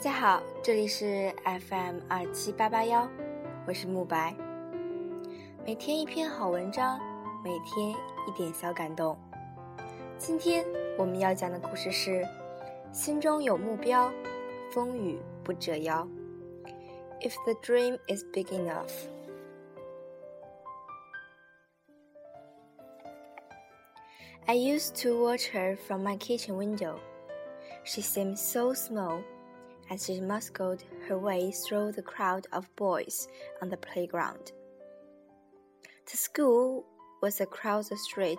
大家好，这里是 FM 二七八八幺，我是慕白。每天一篇好文章，每天一点小感动。今天我们要讲的故事是：心中有目标，风雨不折腰。If the dream is big enough. I used to watch her from my kitchen window. She seemed so small as she muscled her way through the crowd of boys on the playground. The school was across the street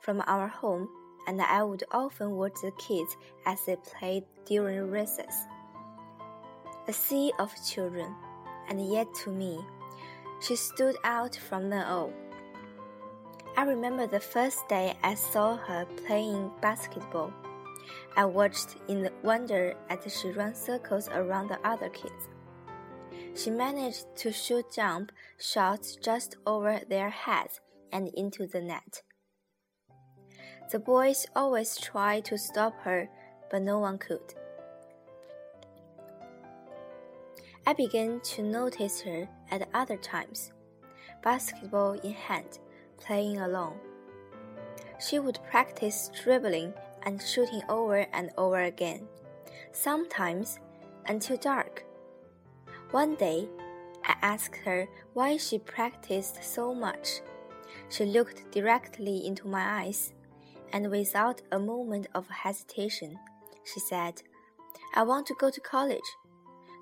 from our home, and I would often watch the kids as they played during recess. A sea of children, and yet to me, she stood out from them all. I remember the first day I saw her playing basketball. I watched in wonder as she ran circles around the other kids. She managed to shoot jump shots just over their heads and into the net. The boys always tried to stop her, but no one could. I began to notice her at other times, basketball in hand, playing alone. She would practice dribbling and shooting over and over again, sometimes until dark. One day, I asked her why she practiced so much. She looked directly into my eyes, and without a moment of hesitation, she said, I want to go to college.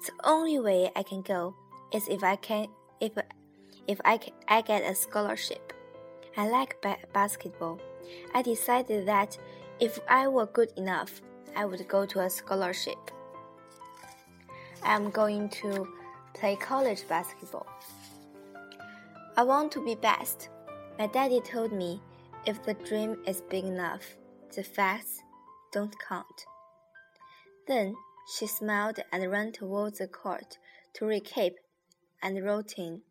The only way I can go is if I can if if I I get a scholarship. I like ba basketball. I decided that if I were good enough, I would go to a scholarship. I am going to play college basketball. I want to be best. My daddy told me if the dream is big enough, the facts don't count. Then she smiled and ran towards the court to recap and routine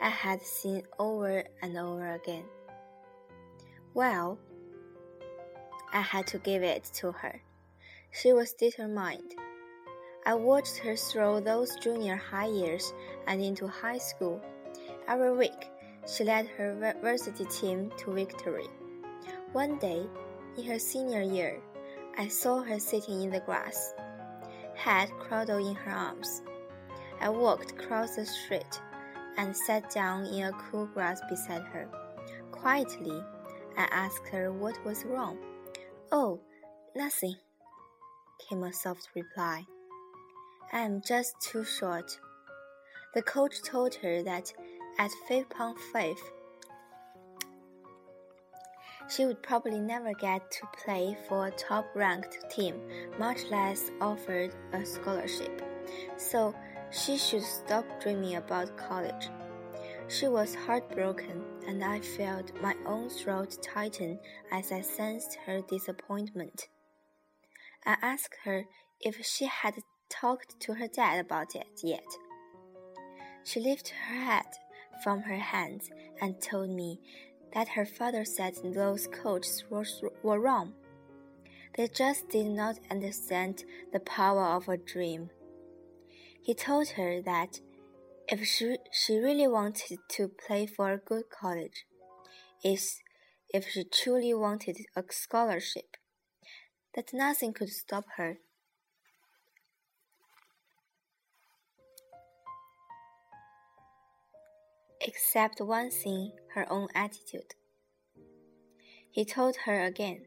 I had seen over and over again. Well, I had to give it to her. She was determined. I watched her through those junior high years and into high school. Every week, she led her varsity team to victory. One day, in her senior year, I saw her sitting in the grass, head cradled in her arms. I walked across the street and sat down in a cool grass beside her. Quietly, I asked her what was wrong. Oh, nothing, came a soft reply. I am just too short. The coach told her that at five pound five, she would probably never get to play for a top ranked team, much less offered a scholarship. So she should stop dreaming about college. She was heartbroken, and I felt my own throat tighten as I sensed her disappointment. I asked her if she had talked to her dad about it yet. She lifted her head from her hands and told me that her father said those coaches were, were wrong. They just did not understand the power of a dream. He told her that if she, she really wanted to play for a good college, is if she truly wanted a scholarship, that nothing could stop her. Except one thing, her own attitude. He told her again,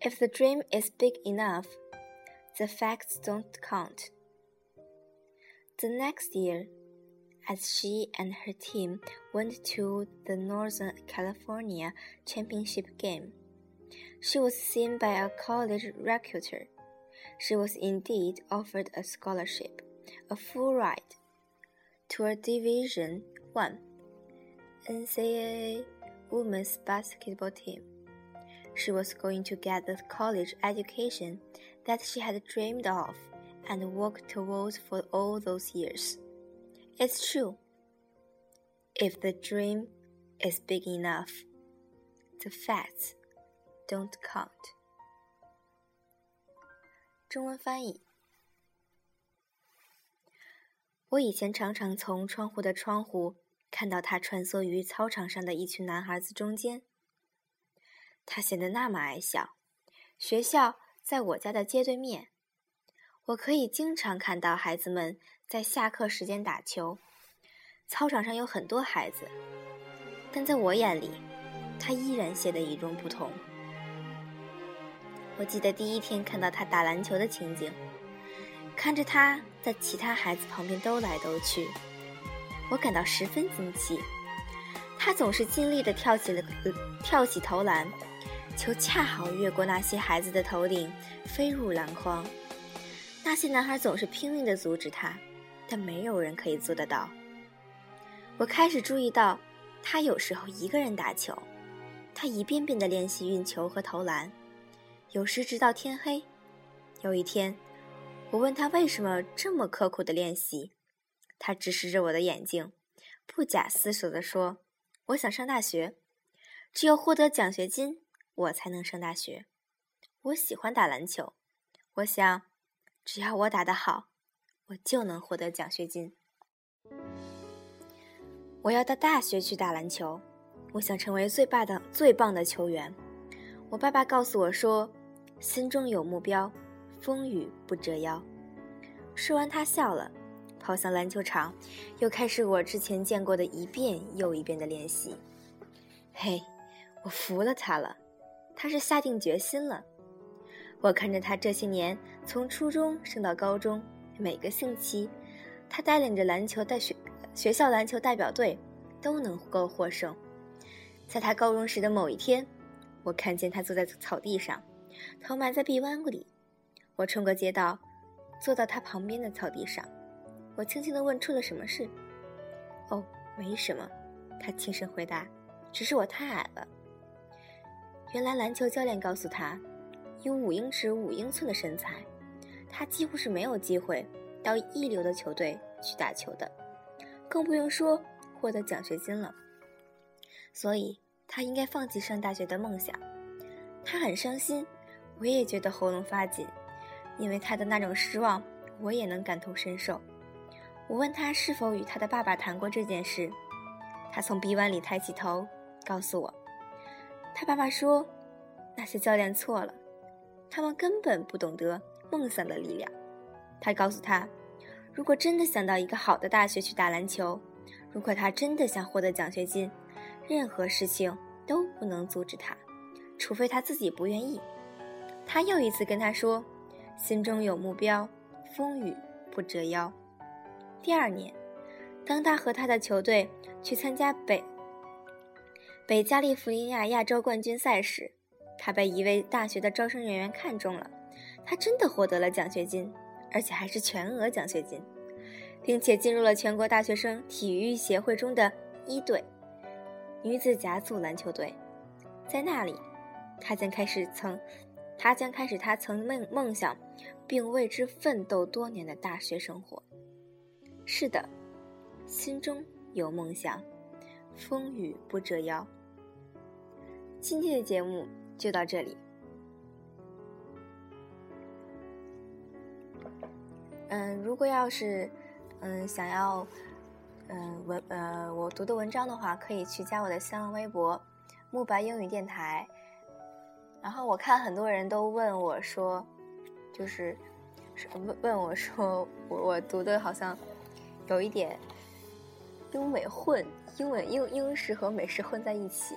if the dream is big enough, the facts don't count. The next year, as she and her team went to the Northern California Championship game. She was seen by a college recruiter. She was indeed offered a scholarship, a full ride, to a Division One NCAA women's basketball team. She was going to get the college education that she had dreamed of and worked towards for all those years. It's true. If the dream is big enough, the facts don't count. 中文翻译：我以前常常从窗户的窗户看到他穿梭于操场上的一群男孩子中间。他显得那么矮小。学校在我家的街对面，我可以经常看到孩子们在下课时间打球。操场上有很多孩子，但在我眼里，他依然显得与众不同。我记得第一天看到他打篮球的情景，看着他在其他孩子旁边兜来兜去，我感到十分惊奇。他总是尽力地跳起了，跳起投篮，球恰好越过那些孩子的头顶，飞入篮筐。那些男孩总是拼命地阻止他，但没有人可以做得到。我开始注意到，他有时候一个人打球，他一遍遍地练习运球和投篮。有时直到天黑。有一天，我问他为什么这么刻苦的练习，他直视着我的眼睛，不假思索地说：“我想上大学，只有获得奖学金，我才能上大学。我喜欢打篮球，我想，只要我打得好，我就能获得奖学金。我要到大学去打篮球，我想成为最霸的最棒的球员。”我爸爸告诉我说。心中有目标，风雨不折腰。说完，他笑了，跑向篮球场，又开始我之前见过的一遍又一遍的练习。嘿，我服了他了，他是下定决心了。我看着他这些年从初中升到高中，每个星期，他带领着篮球代学学校篮球代表队都能够获胜。在他高中时的某一天，我看见他坐在草地上。头埋在臂弯里，我冲过街道，坐到他旁边的草地上。我轻轻地问：“出了什么事？”“哦，没什么。”他轻声回答，“只是我太矮了。”原来篮球教练告诉他，以五英尺五英寸的身材，他几乎是没有机会到一流的球队去打球的，更不用说获得奖学金了。所以他应该放弃上大学的梦想。他很伤心。我也觉得喉咙发紧，因为他的那种失望，我也能感同身受。我问他是否与他的爸爸谈过这件事，他从臂弯里抬起头，告诉我，他爸爸说，那些教练错了，他们根本不懂得梦想的力量。他告诉他，如果真的想到一个好的大学去打篮球，如果他真的想获得奖学金，任何事情都不能阻止他，除非他自己不愿意。他又一次跟他说：“心中有目标，风雨不折腰。”第二年，当他和他的球队去参加北北加利福尼亚亚洲冠军赛时，他被一位大学的招生人员看中了。他真的获得了奖学金，而且还是全额奖学金，并且进入了全国大学生体育协会中的一队女子甲组篮球队。在那里，他将开始曾。他将开始他曾梦梦想，并为之奋斗多年的大学生活。是的，心中有梦想，风雨不折腰。今天的节目就到这里。如果要是嗯想要嗯文呃我读的文章的话，可以去加我的新浪微博“慕白英语电台”。然后我看很多人都问我说，就是问问我说，我我读的好像有一点英美混，英文英英式和美式混在一起。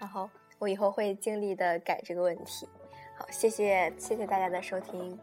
然后我以后会尽力的改这个问题。好，谢谢谢谢大家的收听。